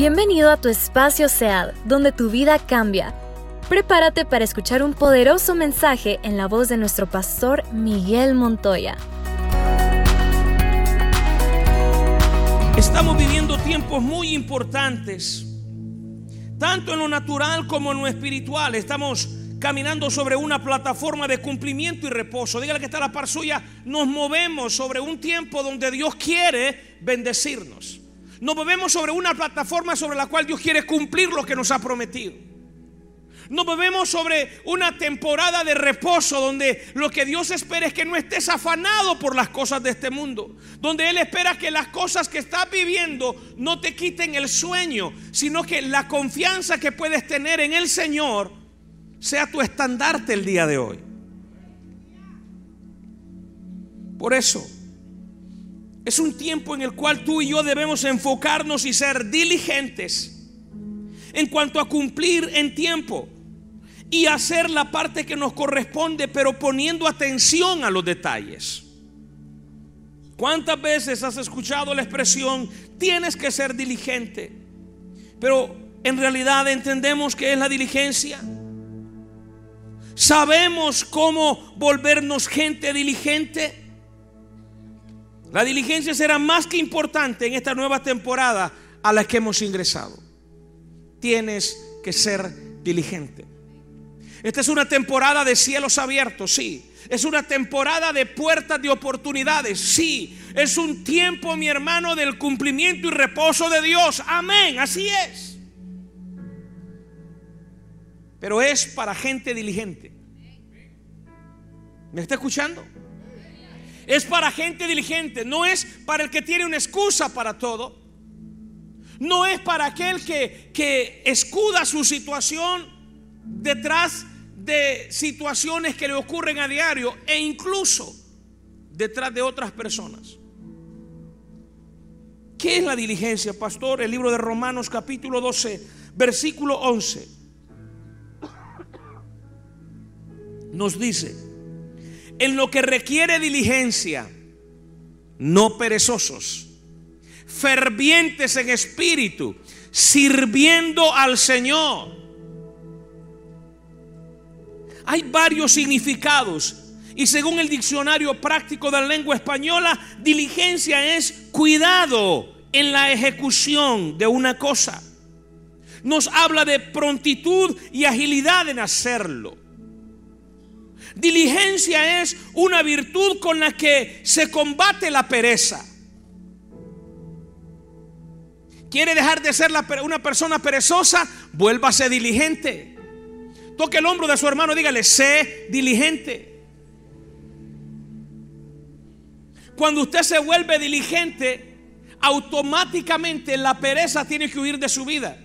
Bienvenido a tu espacio SEAD, donde tu vida cambia. Prepárate para escuchar un poderoso mensaje en la voz de nuestro pastor Miguel Montoya. Estamos viviendo tiempos muy importantes, tanto en lo natural como en lo espiritual. Estamos caminando sobre una plataforma de cumplimiento y reposo. Dígale que está la par suya. Nos movemos sobre un tiempo donde Dios quiere bendecirnos. Nos movemos sobre una plataforma sobre la cual Dios quiere cumplir lo que nos ha prometido. Nos movemos sobre una temporada de reposo donde lo que Dios espera es que no estés afanado por las cosas de este mundo. Donde Él espera que las cosas que estás viviendo no te quiten el sueño, sino que la confianza que puedes tener en el Señor sea tu estandarte el día de hoy. Por eso, es un tiempo en el cual tú y yo debemos enfocarnos y ser diligentes en cuanto a cumplir en tiempo y hacer la parte que nos corresponde, pero poniendo atención a los detalles. ¿Cuántas veces has escuchado la expresión, tienes que ser diligente? Pero en realidad entendemos que es la diligencia. Sabemos cómo volvernos gente diligente. La diligencia será más que importante en esta nueva temporada a la que hemos ingresado. Tienes que ser diligente. Esta es una temporada de cielos abiertos, sí. Es una temporada de puertas de oportunidades, sí. Es un tiempo, mi hermano, del cumplimiento y reposo de Dios. Amén, así es. Pero es para gente diligente. ¿Me está escuchando? Es para gente diligente, no es para el que tiene una excusa para todo. No es para aquel que, que escuda su situación detrás de situaciones que le ocurren a diario e incluso detrás de otras personas. ¿Qué es la diligencia, pastor? El libro de Romanos capítulo 12, versículo 11. Nos dice, en lo que requiere diligencia, no perezosos, fervientes en espíritu, sirviendo al Señor. Hay varios significados y según el diccionario práctico de la lengua española, diligencia es cuidado en la ejecución de una cosa. Nos habla de prontitud y agilidad en hacerlo. Diligencia es una virtud con la que se combate la pereza. ¿Quiere dejar de ser una persona perezosa? Vuélvase diligente. Toque el hombro de su hermano dígale, sé diligente. Cuando usted se vuelve diligente, automáticamente la pereza tiene que huir de su vida.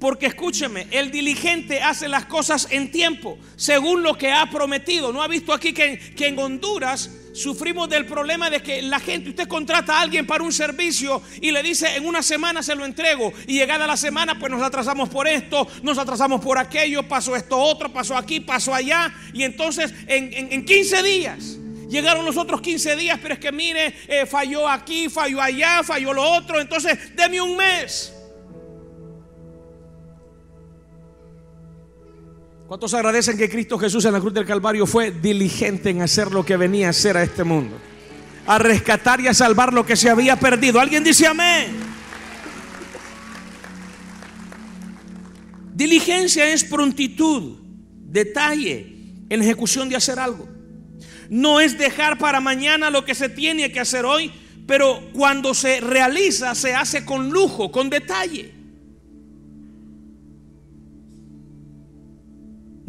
Porque escúcheme, el diligente hace las cosas en tiempo, según lo que ha prometido. ¿No ha visto aquí que, en Honduras sufrimos del problema de que la gente, usted contrata a alguien para un servicio y le dice en una semana se lo entrego y llegada la semana pues nos atrasamos por esto, nos atrasamos por aquello, pasó esto otro, pasó aquí, pasó allá y entonces en, 15 días. Llegaron los otros 15 días, pero es que mire, eh, falló aquí, falló allá, falló lo otro. Entonces, deme un mes. ¿Cuántos agradecen que Cristo Jesús en la cruz del Calvario fue diligente en hacer lo que venía a hacer a este mundo? A rescatar y a salvar lo que se había perdido. ¿Alguien dice amén? Diligencia es prontitud, detalle en ejecución de hacer algo. No es dejar para mañana lo que se tiene que hacer hoy, pero cuando se realiza se hace con lujo, con detalle.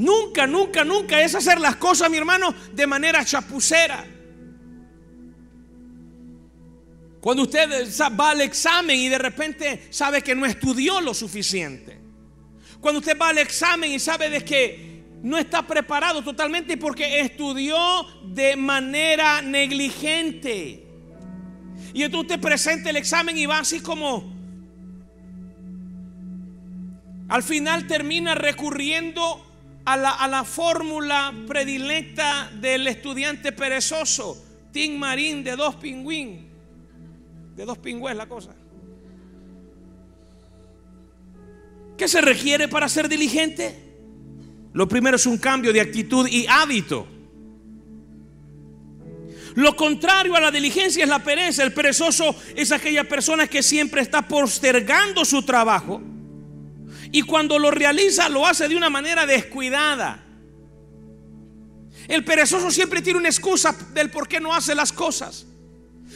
Nunca, nunca, nunca es hacer las cosas, mi hermano, de manera chapucera. Cuando usted va al examen y de repente sabe que no estudió lo suficiente. Cuando usted va al examen y sabe de que no está preparado totalmente porque estudió de manera negligente. Y entonces usted presenta el examen y va así como... Al final termina recurriendo a la, fórmula predilecta del estudiante perezoso, Tim Marín de dos pingüín, de dos pingües la cosa. ¿Qué se requiere para ser diligente? Lo primero es un cambio de actitud y hábito. Lo contrario a la diligencia es la pereza. El perezoso es aquella persona que siempre está postergando su trabajo y cuando lo realiza lo hace de una manera descuidada. El perezoso siempre tiene una excusa del por qué no hace las cosas,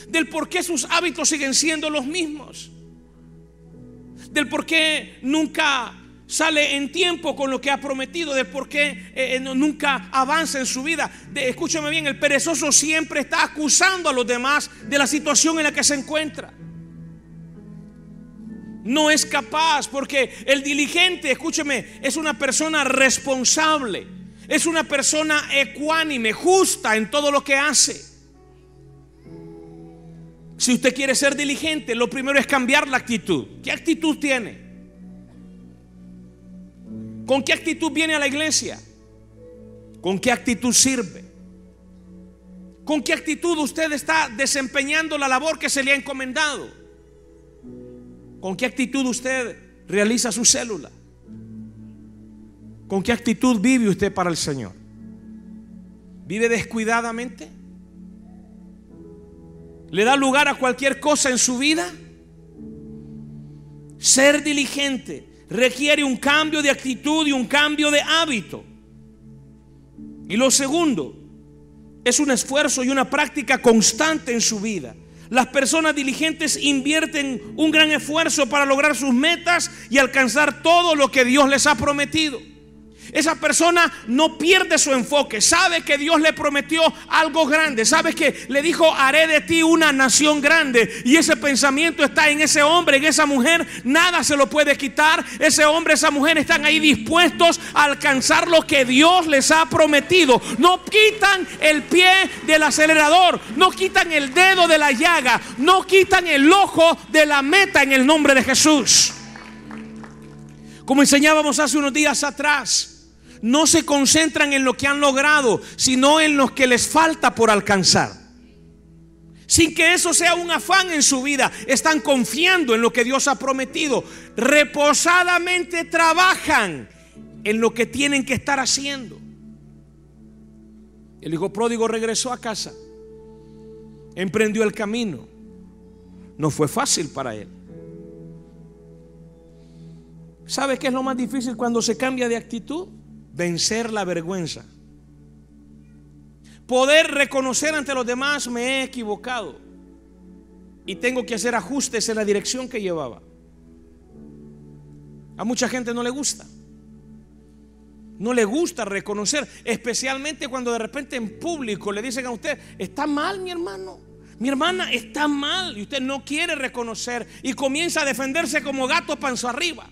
del por qué sus hábitos siguen siendo los mismos, del por qué nunca sale en tiempo con lo que ha prometido, de por qué eh, eh, nunca avanza en su vida. escúchame bien, el perezoso siempre está acusando a los demás de la situación en la que se encuentra. No es capaz porque el diligente, escúcheme, es una persona responsable, es una persona ecuánime, justa en todo lo que hace. Si usted quiere ser diligente, lo primero es cambiar la actitud. ¿Qué actitud tiene? ¿Con qué actitud viene a la iglesia? ¿Con qué actitud sirve? ¿Con qué actitud usted está desempeñando la labor que se le ha encomendado? ¿Con qué actitud usted realiza su célula? ¿Con qué actitud vive usted para el Señor? ¿Vive descuidadamente? ¿Le da lugar a cualquier cosa en su vida? Ser diligente requiere un cambio de actitud y un cambio de hábito. Y lo segundo, es un esfuerzo y una práctica constante en su vida. Las personas diligentes invierten un gran esfuerzo para lograr sus metas y alcanzar todo lo que Dios les ha prometido. Esa persona no pierde su enfoque. Sabe que Dios le prometió algo grande. Sabe que le dijo, haré de ti una nación grande. Y ese pensamiento está en ese hombre, en esa mujer. Nada se lo puede quitar. Ese hombre, esa mujer están ahí dispuestos a alcanzar lo que Dios les ha prometido. No quitan el pie del acelerador. No quitan el dedo de la llaga. No quitan el ojo de la meta en el nombre de Jesús. Como enseñábamos hace unos días atrás no se concentran en lo que han logrado, sino en lo que les falta por alcanzar. Sin que eso sea un afán en su vida, están confiando en lo que Dios ha prometido. Reposadamente trabajan en lo que tienen que estar haciendo. El hijo pródigo regresó a casa, emprendió el camino. No fue fácil para él. ¿Sabe qué es lo más difícil cuando se cambia de actitud? Vencer la vergüenza. Poder reconocer ante los demás me he equivocado y tengo que hacer ajustes en la dirección que llevaba. A mucha gente no le gusta. No le gusta reconocer, especialmente cuando de repente en público le dicen a usted, está mal mi hermano, mi hermana está mal y usted no quiere reconocer y comienza a defenderse como gato panzo arriba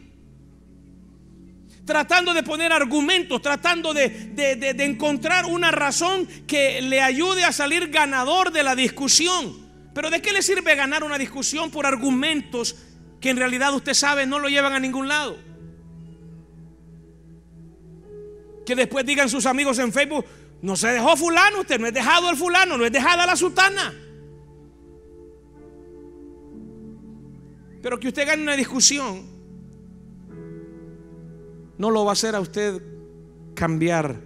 tratando de poner argumentos, tratando de, encontrar una razón que le ayude a salir ganador de la discusión. Pero ¿de qué le sirve ganar una discusión por argumentos que en realidad usted sabe no lo llevan a ningún lado? Que después digan sus amigos en Facebook, no se dejó fulano, usted no es dejado el fulano, no es dejada la sultana. Pero que usted gane una discusión no lo va a hacer a usted cambiar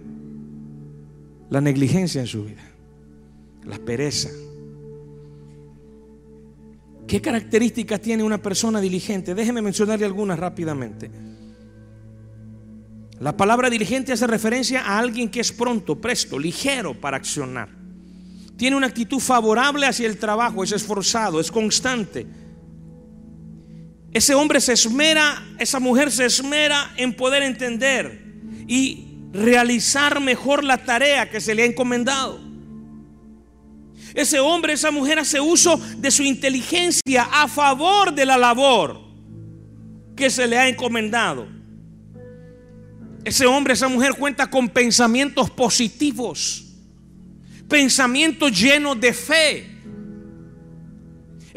la negligencia en su vida, la pereza. ¿Qué características tiene una persona diligente? Déjeme mencionarle algunas rápidamente. La palabra diligente hace referencia a alguien que es pronto, presto, ligero para accionar. Tiene una actitud favorable hacia el trabajo, es esforzado, es constante ese hombre se esmera, esa mujer se esmera en poder entender y realizar mejor la tarea que se le ha encomendado. Ese hombre, esa mujer hace uso de su inteligencia a favor de la labor que se le ha encomendado. Ese hombre, esa mujer cuenta con pensamientos positivos, pensamientos llenos de fe,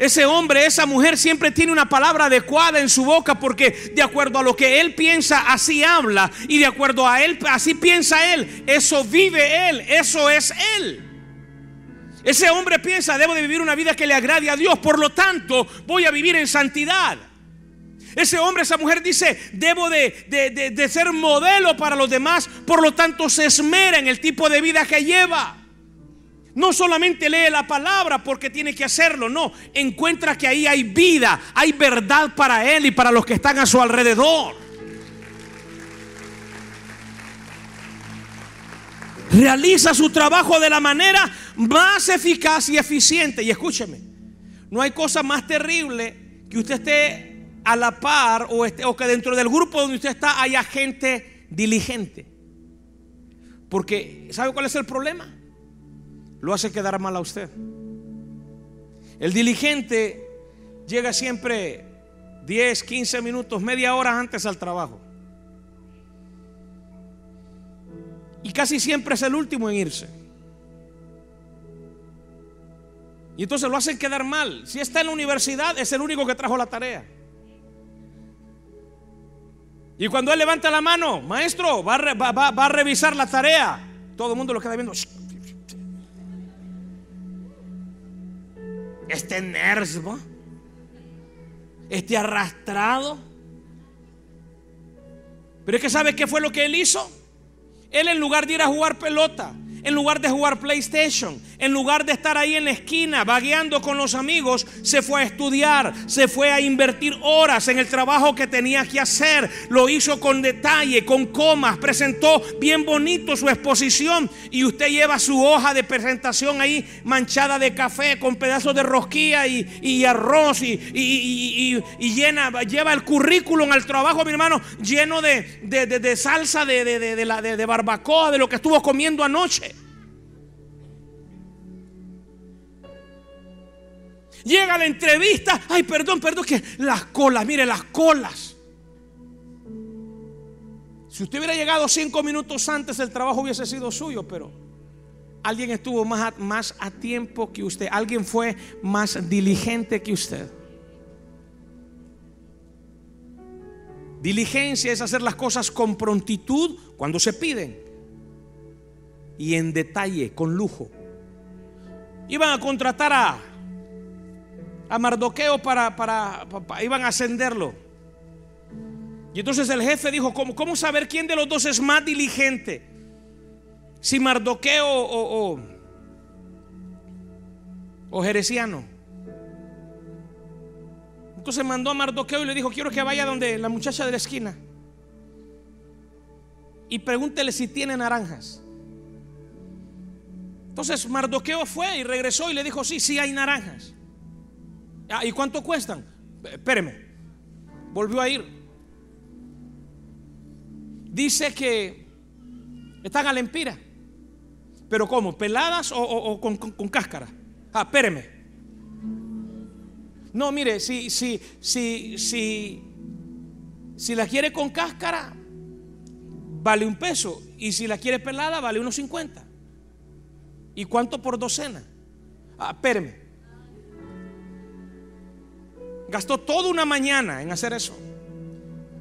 ese hombre, esa mujer siempre tiene una palabra adecuada en su boca porque de acuerdo a lo que él piensa, así habla. Y de acuerdo a él, así piensa él. Eso vive él, eso es él. Ese hombre piensa, debo de vivir una vida que le agrade a Dios, por lo tanto voy a vivir en santidad. Ese hombre, esa mujer dice, debo de, de, ser modelo para los demás, por lo tanto se esmera en el tipo de vida que lleva. No solamente lee la palabra porque tiene que hacerlo, no, encuentra que ahí hay vida, hay verdad para él y para los que están a su alrededor. Realiza su trabajo de la manera más eficaz y eficiente. Y escúcheme, no hay cosa más terrible que usted esté a la par o, o que dentro del grupo donde usted está haya gente diligente. Porque, ¿sabe cuál es el problema? Lo hace quedar mal a usted. El diligente llega siempre 10, 15 minutos, media hora antes al trabajo. Y casi siempre es el último en irse. Y entonces lo hacen quedar mal. Si está en la universidad, es el único que trajo la tarea. Y cuando él levanta la mano, maestro, va a, revisar la tarea. Todo el mundo lo queda viendo este nervo, este arrastrado. Pero es que ¿sabe qué fue lo que él hizo? Él en lugar de ir a jugar pelota, en lugar de jugar PlayStation, en lugar de estar ahí en la esquina vagueando con los amigos, se fue a estudiar, se fue a invertir horas en el trabajo que tenía que hacer. Lo hizo con detalle, con comas, presentó bien bonito su exposición y usted lleva su hoja de presentación ahí manchada de café con pedazos de rosquilla y, arroz y, llena, lleva el currículum al trabajo, mi hermano, lleno de, salsa de, de barbacoa, de lo que estuvo comiendo anoche. Llega la entrevista. Ay, perdón, perdón, que las colas, mire, las colas. Si usted hubiera llegado cinco minutos antes, el trabajo hubiese sido suyo, pero alguien estuvo más a, más a tiempo que usted. Alguien fue más diligente que usted. Diligencia es hacer las cosas con prontitud cuando se piden y en detalle, con lujo. Iban a contratar a a Mardoqueo para, para, iban a ascenderlo. Y entonces el jefe dijo, ¿cómo, ¿cómo, saber quién de los dos es más diligente? Si Mardoqueo o, o, o Jereciano. Entonces mandó a Mardoqueo y le dijo, quiero que vaya donde la muchacha de la esquina. Y pregúntele si tiene naranjas. Entonces Mardoqueo fue y regresó y le dijo, sí, sí hay naranjas. Ah, ¿Y cuánto cuestan? Espéreme. Volvió a ir. Dice que están a la empira. ¿Pero cómo? ¿Peladas o, con, cáscara? Ah, espéreme. No, mire, si, si, si, si, si la quiere con cáscara, vale un peso. Y si la quiere pelada, vale unos 50. ¿Y cuánto por docena? Ah, espéreme. Gastó toda una mañana en hacer eso.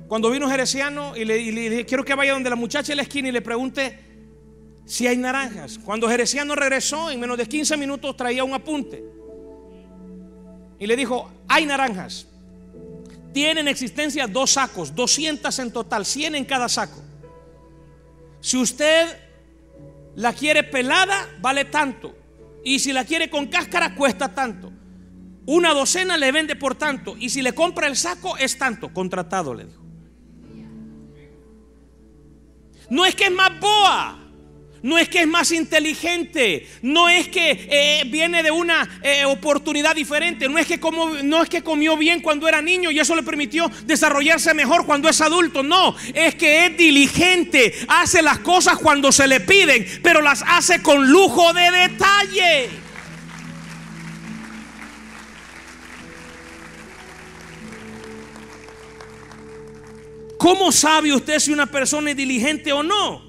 Cuando vino Jereciano y le, dije, quiero que vaya donde la muchacha en la esquina y le pregunte si hay naranjas. Cuando Jereciano regresó, en menos de 15 minutos traía un apunte. Y le dijo, hay naranjas. Tienen existencia dos sacos, 200 en total, 100 en cada saco. Si usted la quiere pelada, vale tanto. Y si la quiere con cáscara, cuesta tanto. Una docena le vende por tanto. Y si le compra el saco, es tanto. Contratado, le dijo. No es que es más boa. No es que es más inteligente, no es que eh, viene de una eh, oportunidad diferente, no es, que como, no es que comió bien cuando era niño y eso le permitió desarrollarse mejor cuando es adulto, no, es que es diligente, hace las cosas cuando se le piden, pero las hace con lujo de detalle. ¿Cómo sabe usted si una persona es diligente o no?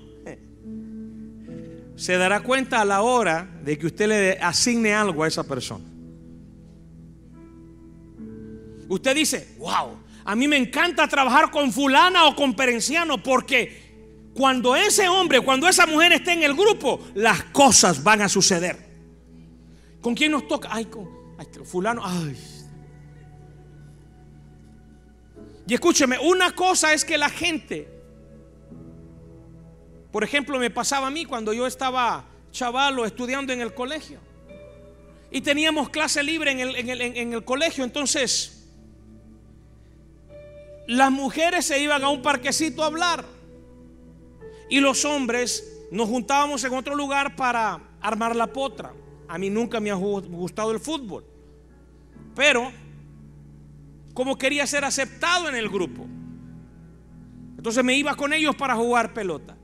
Se dará cuenta a la hora de que usted le asigne algo a esa persona. Usted dice, wow, a mí me encanta trabajar con fulana o con perenciano porque cuando ese hombre, cuando esa mujer esté en el grupo, las cosas van a suceder. ¿Con quién nos toca? Ay, con fulano, ay, Y escúcheme, una cosa es que la gente, por ejemplo, me pasaba a mí cuando yo estaba chavalo estudiando en el colegio. Y teníamos clase libre en el, en el colegio, entonces las mujeres se iban a un parquecito a hablar. Y los hombres nos juntábamos en otro lugar para armar la potra. A mí nunca me ha gustado el fútbol, pero como quería ser aceptado en el grupo. Entonces me iba con ellos para jugar pelota.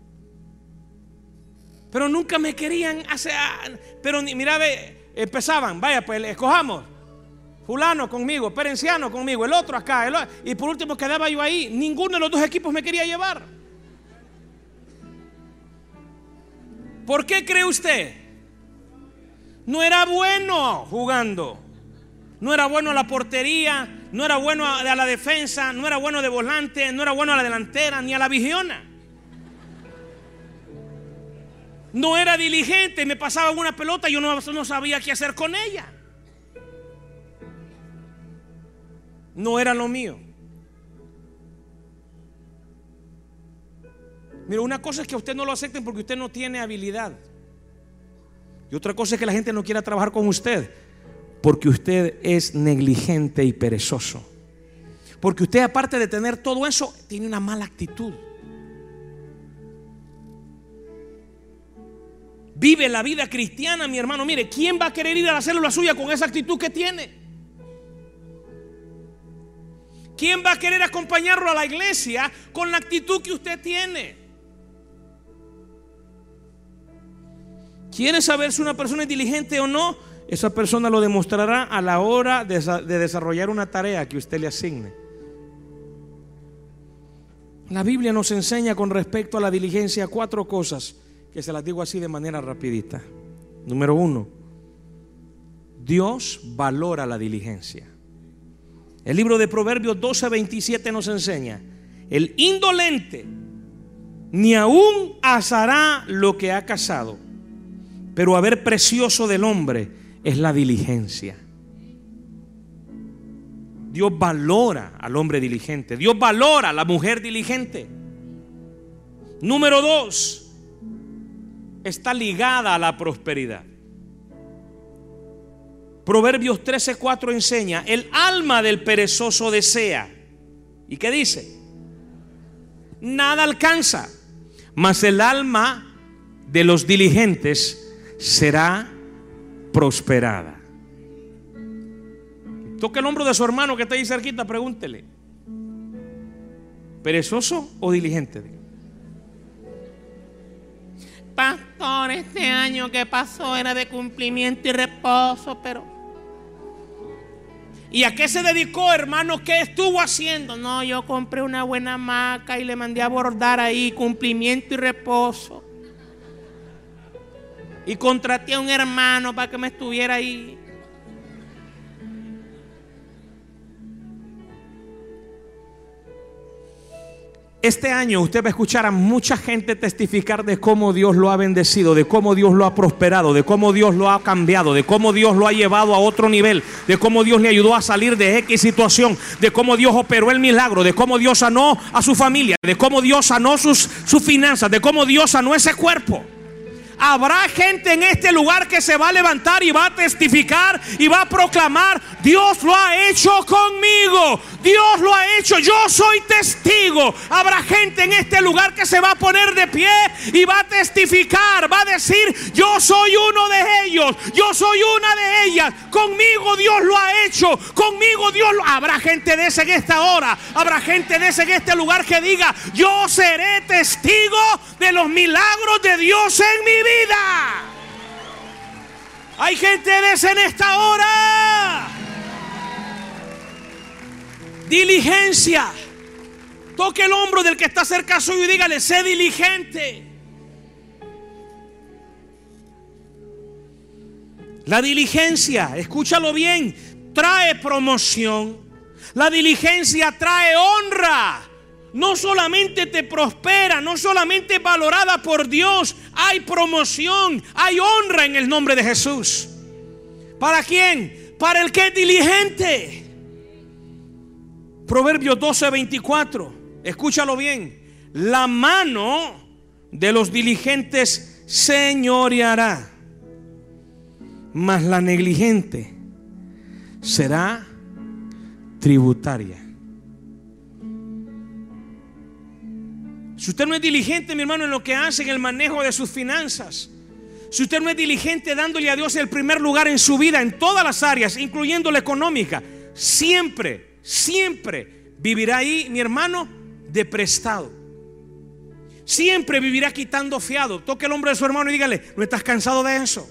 Pero nunca me querían hacer. Pero mira, empezaban, vaya, pues escojamos. Fulano conmigo, Perenciano conmigo, el otro acá. y por último quedaba yo ahí. Ninguno de los dos equipos me quería llevar. ¿Por qué cree usted? No era bueno jugando. No era bueno la portería, no era bueno a la defensa, no era bueno de volante, no era bueno a la delantera, ni a la vigiona. No era diligente, me pasaba una pelota y yo no, no sabía qué hacer con ella. No era lo mío. Mira, una cosa es que usted no lo acepten porque usted no tiene habilidad. Y otra cosa es que la gente no quiera trabajar con usted porque usted es negligente y perezoso. Porque usted aparte de tener todo eso, tiene una mala actitud. Vive la vida cristiana, mi hermano. Mire, ¿quién va a querer ir a la célula suya con esa actitud que tiene? ¿Quién va a querer acompañarlo a la iglesia con la actitud que usted tiene? ¿Quiere saber si una persona es diligente o no? Esa persona lo demostrará a la hora de, desarrollar una tarea que usted le asigne. La Biblia nos enseña con respecto a la diligencia cuatro cosas que se las digo así de manera rapidita. Número uno, Dios valora la diligencia. El libro de Proverbios 12, 27 nos enseña, el indolente ni aún asará lo que ha casado, pero a ver precioso del hombre es la diligencia. Dios valora al hombre diligente. Dios valora a la mujer diligente. Número dos, está ligada a la prosperidad. Proverbios 13:4 enseña, el alma del perezoso desea. ¿Y qué dice? Nada alcanza, mas el alma de los diligentes será prosperada. Toque el hombro de su hermano que está ahí cerquita, pregúntele. ¿Perezoso o diligente? Pastor, este año que pasó era de cumplimiento y reposo, pero... ¿Y a qué se dedicó, hermano? ¿Qué estuvo haciendo? No, yo compré una buena maca y le mandé a bordar ahí cumplimiento y reposo y contraté a un hermano para que me estuviera ahí. Este año usted va a escuchar a mucha gente testificar de cómo Dios lo ha bendecido, de cómo Dios lo ha prosperado, de cómo Dios lo ha cambiado, de cómo Dios lo ha llevado a otro nivel, de cómo Dios le ayudó a salir de X situación, de cómo Dios operó el milagro, de cómo Dios sanó a su familia, de cómo Dios sanó sus, sus finanzas, de cómo Dios sanó ese cuerpo. Habrá gente en este lugar que se va a levantar y va a testificar y va a proclamar, Dios lo ha hecho conmigo, Dios lo ha hecho, yo soy testigo. Habrá gente en este lugar que se va a poner de pie y va a testificar, va a decir, yo soy uno de ellos, yo soy una de ellas, conmigo Dios lo ha hecho, conmigo Dios lo... Habrá gente de ese en esta hora, habrá gente de ese en este lugar que diga, yo seré testigo de los milagros de Dios en mi vida Hay gente de ese en esta hora. Diligencia. Toque el hombro del que está cerca suyo y dígale, sé diligente. La diligencia, escúchalo bien, trae promoción. La diligencia trae honra no solamente te prospera, no solamente es valorada por Dios, hay promoción, hay honra en el nombre de Proverbios 12, 24. Escúchalo bien. La mano de los diligentes señoreará, mas la negligente será tributaria. Si usted no es diligente, mi hermano, en lo que hace, en el manejo de sus finanzas, si usted no es diligente dándole a Dios el primer lugar en su vida, en todas las áreas, incluyendo la económica, siempre, siempre vivirá ahí, mi hermano, de prestado. Siempre vivirá quitando fiado. Toque el hombre de su hermano y dígale, ¿no estás cansado de eso?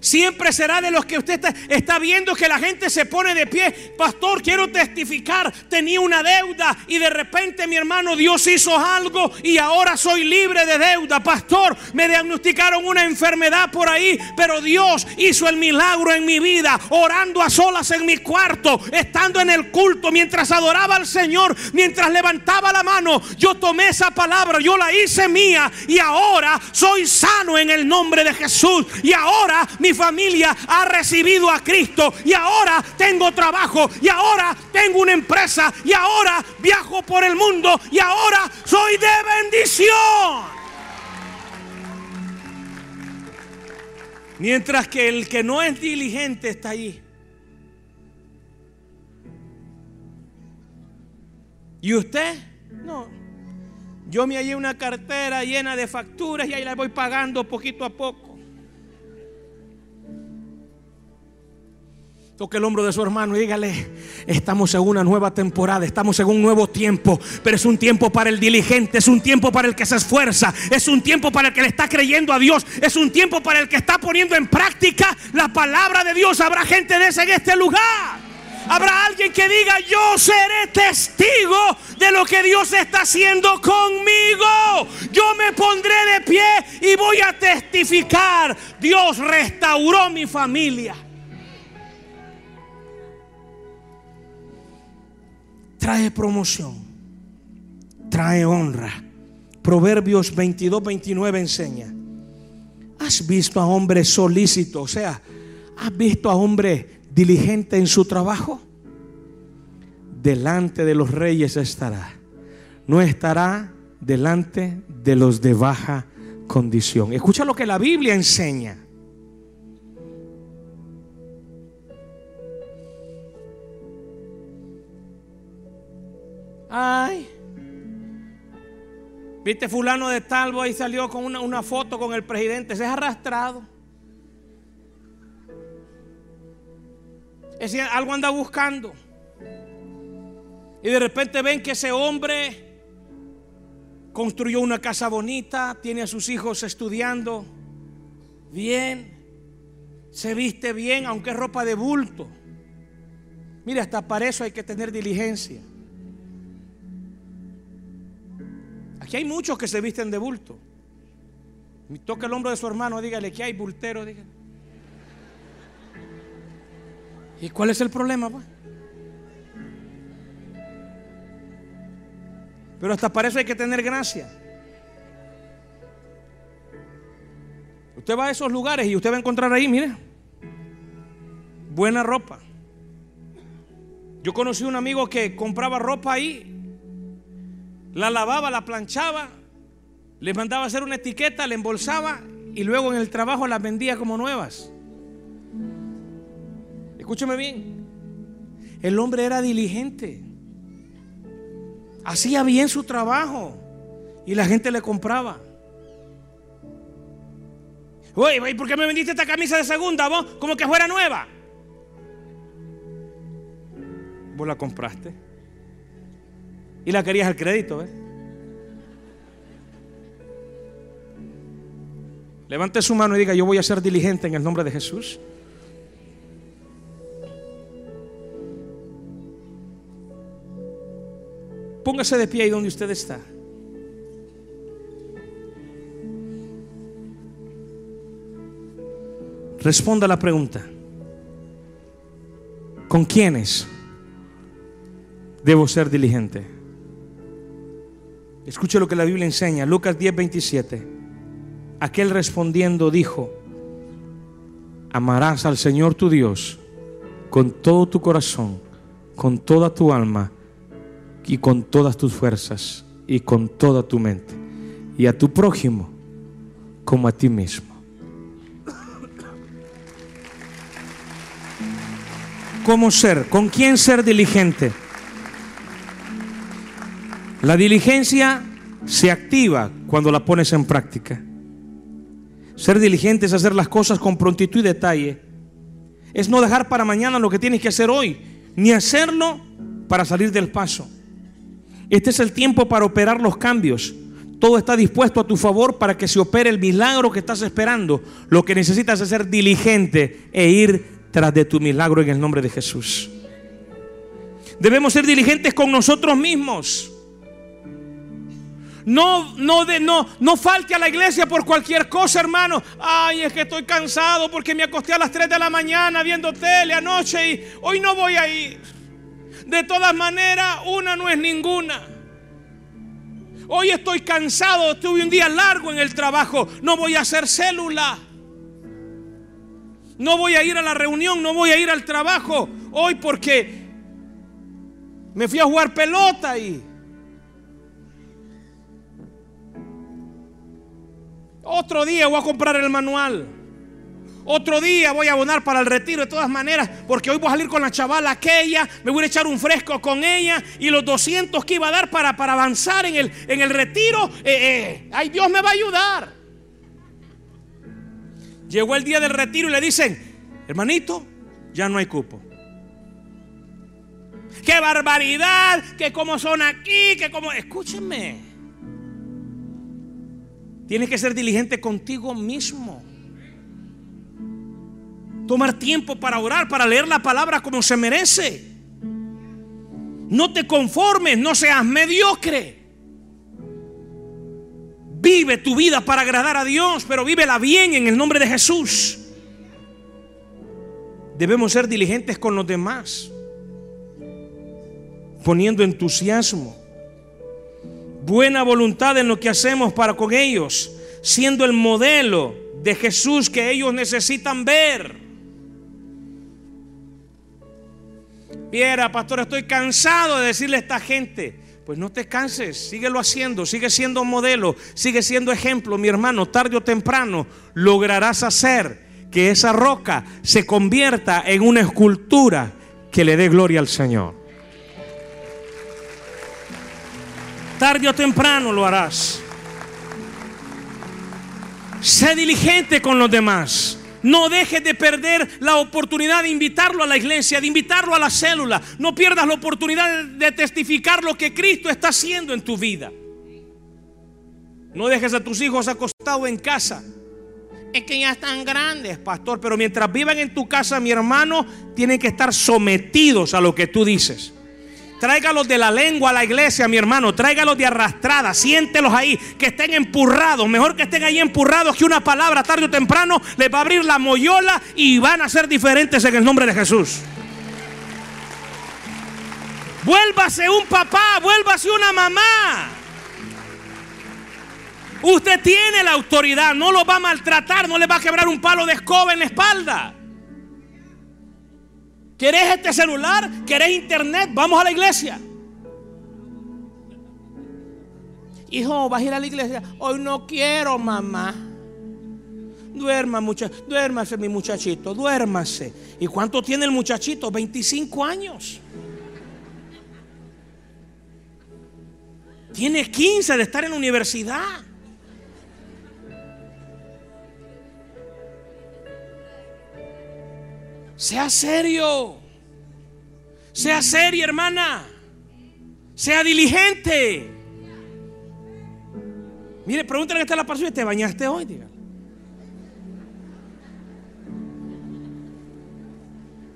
Siempre será de los que usted está, viendo que la gente se pone de pie. Pastor, quiero testificar. Tenía una deuda y de repente mi hermano Dios hizo algo y ahora soy libre de deuda. Pastor, me diagnosticaron una enfermedad por ahí, pero Dios hizo el milagro en mi vida. Orando a solas en mi cuarto, estando en el culto, mientras adoraba al Señor, mientras levantaba la mano. Yo tomé esa palabra, yo la hice mía y ahora soy sano en el nombre de Jesús. Y ahora mi familia ha recibido a Cristo y ahora tengo trabajo y ahora tengo una empresa y ahora viajo por el mundo y ahora soy de bendición. Mientras que el que no es diligente está ahí. ¿Y usted? No. Yo me hallé una cartera llena de facturas y ahí la voy pagando poquito a poco. Toque el hombro de su hermano y dígale, estamos en una nueva temporada, estamos en un nuevo tiempo, pero es un tiempo para el diligente, es un tiempo para el que se esfuerza, es un tiempo para el que le está creyendo a Dios, es un tiempo para el que está poniendo en práctica la palabra de Dios. Habrá gente de ese en este lugar. Habrá alguien que diga, yo seré testigo de lo que Dios está haciendo conmigo. Yo me pondré de pie y voy a testificar. Dios restauró mi familia. Trae promoción, trae honra. Proverbios 22, 29 enseña. ¿Has visto a hombre solícito? O sea, ¿has visto a hombre diligente en su trabajo? Delante de los reyes estará. No estará delante de los de baja condición. Escucha lo que la Biblia enseña. Ay. Viste fulano de talvo ahí salió con una, foto con el presidente. Se es arrastrado. Es algo anda buscando. Y de repente ven que ese hombre construyó una casa bonita, tiene a sus hijos estudiando bien, se viste bien, aunque es ropa de bulto. Mira, hasta para eso hay que tener diligencia. Aquí hay muchos que se visten de bulto. Toca el hombro de su hermano, dígale que hay bultero. ¿Y cuál es el problema? Pues? Pero hasta para eso hay que tener gracia. Usted va a esos lugares y usted va a encontrar ahí, mire, buena ropa. Yo conocí un amigo que compraba ropa ahí la lavaba, la planchaba, le mandaba hacer una etiqueta, la embolsaba y luego en el trabajo las vendía como nuevas. Escúcheme bien. El hombre era diligente. Hacía bien su trabajo y la gente le compraba. Oye, ¿por qué me vendiste esta camisa de segunda vos? Como que fuera nueva. Vos la compraste. Y la querías al crédito, Levante su mano y diga, yo voy a ser diligente en el nombre de Jesús. Póngase de pie ahí donde usted está. Responda la pregunta. ¿Con quiénes debo ser diligente? Escuche lo que la Biblia enseña, Lucas 10, 27. Aquel respondiendo dijo, amarás al Señor tu Dios con todo tu corazón, con toda tu alma y con todas tus fuerzas y con toda tu mente. Y a tu prójimo como a ti mismo. ¿Cómo ser? ¿Con quién ser diligente? La diligencia se activa cuando la pones en práctica. Ser diligente es hacer las cosas con prontitud y detalle. Es no dejar para mañana lo que tienes que hacer hoy, ni hacerlo para salir del paso. Este es el tiempo para operar los cambios. Todo está dispuesto a tu favor para que se opere el milagro que estás esperando. Lo que necesitas es ser diligente e ir tras de tu milagro en el nombre de Jesús. Debemos ser diligentes con nosotros mismos. No, no, de, no, no falte a la iglesia por cualquier cosa, hermano. Ay, es que estoy cansado porque me acosté a las 3 de la mañana viendo tele anoche y hoy no voy a ir. De todas maneras, una no es ninguna. Hoy estoy cansado, tuve un día largo en el trabajo, no voy a hacer célula. No voy a ir a la reunión, no voy a ir al trabajo hoy porque me fui a jugar pelota y Otro día voy a comprar el manual. Otro día voy a abonar para el retiro de todas maneras, porque hoy voy a salir con la chavala aquella, me voy a echar un fresco con ella y los 200 que iba a dar para, para avanzar en el, en el retiro, eh, eh, ay Dios me va a ayudar. Llegó el día del retiro y le dicen, hermanito, ya no hay cupo. Qué barbaridad, que como son aquí, que como, escúchenme. Tienes que ser diligente contigo mismo. Tomar tiempo para orar, para leer la palabra como se merece. No te conformes, no seas mediocre. Vive tu vida para agradar a Dios, pero vívela bien en el nombre de Jesús. Debemos ser diligentes con los demás, poniendo entusiasmo buena voluntad en lo que hacemos para con ellos, siendo el modelo de Jesús que ellos necesitan ver. Viera, pastor, estoy cansado de decirle a esta gente, pues no te canses, síguelo haciendo, sigue siendo modelo, sigue siendo ejemplo, mi hermano, tarde o temprano lograrás hacer que esa roca se convierta en una escultura que le dé gloria al Señor. Tarde o temprano lo harás. Sé diligente con los demás. No dejes de perder la oportunidad de invitarlo a la iglesia, de invitarlo a la célula. No pierdas la oportunidad de testificar lo que Cristo está haciendo en tu vida. No dejes a tus hijos acostados en casa. Es que ya están grandes, pastor. Pero mientras vivan en tu casa, mi hermano, tienen que estar sometidos a lo que tú dices. Tráigalos de la lengua a la iglesia, mi hermano. Tráigalos de arrastrada. Siéntelos ahí. Que estén empurrados. Mejor que estén ahí empurrados que una palabra tarde o temprano les va a abrir la moyola y van a ser diferentes en el nombre de Jesús. Vuélvase un papá, vuélvase una mamá. Usted tiene la autoridad, no lo va a maltratar, no le va a quebrar un palo de escoba en la espalda. ¿Querés este celular? ¿Querés internet? Vamos a la iglesia. Hijo, vas a ir a la iglesia. Hoy no quiero, mamá. Duerma, mucha, duérmase, mi muchachito, duérmase. ¿Y cuánto tiene el muchachito? 25 años. Tiene 15 de estar en la universidad. Sea serio. Sea seria, hermana. Sea diligente. Mire, pregúntale que está la persona. ¿Te bañaste hoy?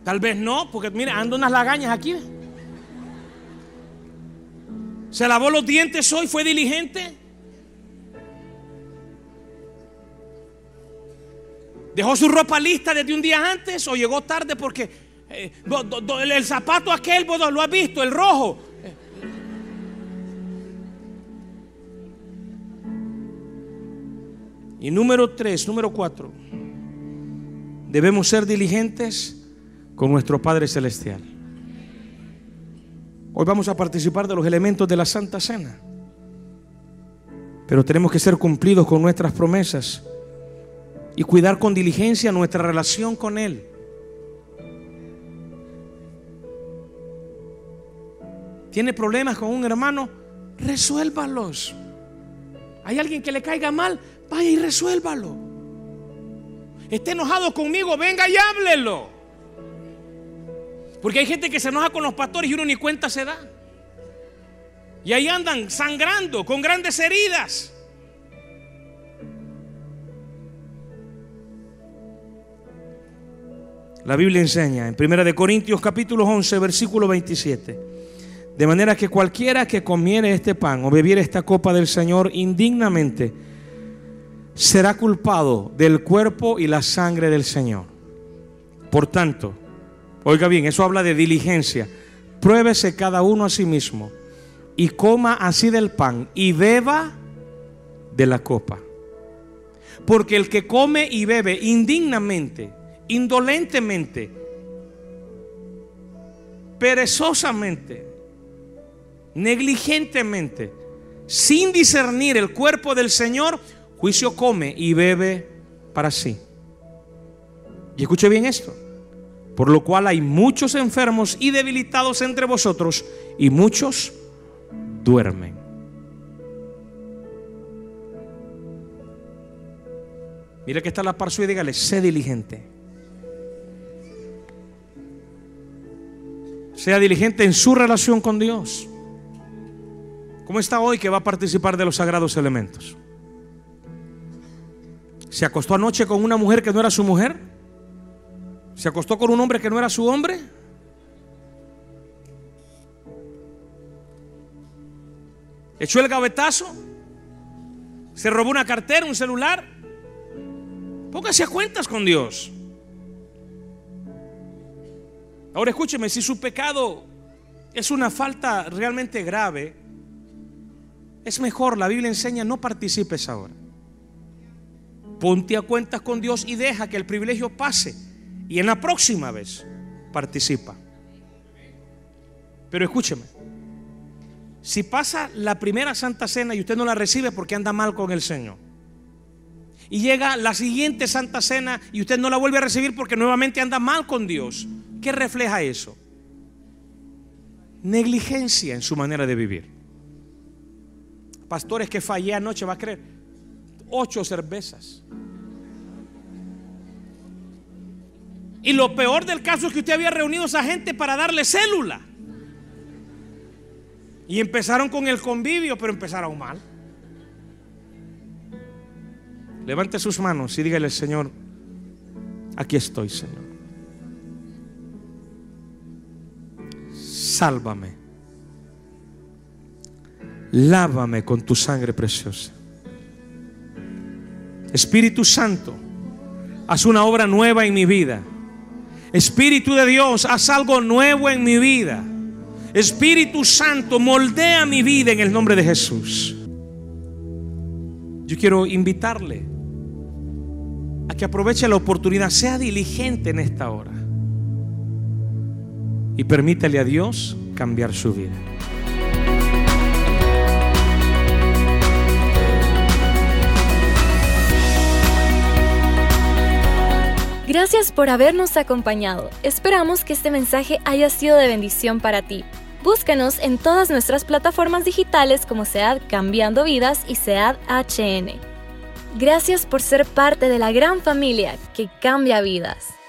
Tal vez no, porque mire, ando unas lagañas aquí. Se lavó los dientes hoy, fue diligente. ¿Dejó su ropa lista desde un día antes o llegó tarde porque eh, el, zapato aquel, lo has visto, el rojo? Y número tres, número cuatro, debemos ser diligentes con nuestro Padre Celestial. Hoy vamos a participar de los elementos de la Santa Cena. Pero tenemos que ser cumplidos con nuestras promesas y cuidar con diligencia nuestra relación con Él. ¿Tiene problemas con un hermano? Resuélvalos. ¿Hay alguien que le caiga mal? Vaya y resuélvalo. Esté enojado conmigo, venga y háblelo. Porque hay gente que se enoja con los pastores y uno ni cuenta se da. Y ahí andan sangrando con grandes heridas. La Biblia enseña en 1 Corintios capítulo 11 versículo 27. De manera que cualquiera que comiere este pan o bebiere esta copa del Señor indignamente será culpado del cuerpo y la sangre del Señor. Por tanto, oiga bien, eso habla de diligencia. Pruébese cada uno a sí mismo y coma así del pan y beba de la copa. Porque el que come y bebe indignamente, indolentemente, perezosamente, negligentemente, sin discernir el cuerpo del Señor, juicio come y bebe para sí. Y escuche bien esto. Por lo cual hay muchos enfermos y debilitados entre vosotros y muchos duermen. Mire que está la par y dígale, sé diligente. Sea diligente en su relación con Dios. ¿Cómo está hoy que va a participar de los sagrados elementos? ¿Se acostó anoche con una mujer que no era su mujer? ¿Se acostó con un hombre que no era su hombre? echó el gavetazo, se robó una cartera, un celular. Póngase a cuentas con Dios. Ahora escúcheme, si su pecado es una falta realmente grave, es mejor, la Biblia enseña, no participes ahora. Ponte a cuentas con Dios y deja que el privilegio pase. Y en la próxima vez participa. Pero escúcheme, si pasa la primera Santa Cena y usted no la recibe porque anda mal con el Señor. Y llega la siguiente Santa Cena y usted no la vuelve a recibir porque nuevamente anda mal con Dios. ¿Qué refleja eso? Negligencia en su manera de vivir. Pastores que fallé anoche, va a creer. Ocho cervezas. Y lo peor del caso es que usted había reunido a esa gente para darle célula. Y empezaron con el convivio, pero empezaron mal. Levante sus manos y dígale, Señor, aquí estoy, Señor. Sálvame. Lávame con tu sangre preciosa. Espíritu Santo, haz una obra nueva en mi vida. Espíritu de Dios, haz algo nuevo en mi vida. Espíritu Santo, moldea mi vida en el nombre de Jesús. Yo quiero invitarle a que aproveche la oportunidad, sea diligente en esta hora y permítale a Dios cambiar su vida. Gracias por habernos acompañado. Esperamos que este mensaje haya sido de bendición para ti. Búscanos en todas nuestras plataformas digitales como SEAD Cambiando Vidas y SEAD HN. Gracias por ser parte de la gran familia que cambia vidas.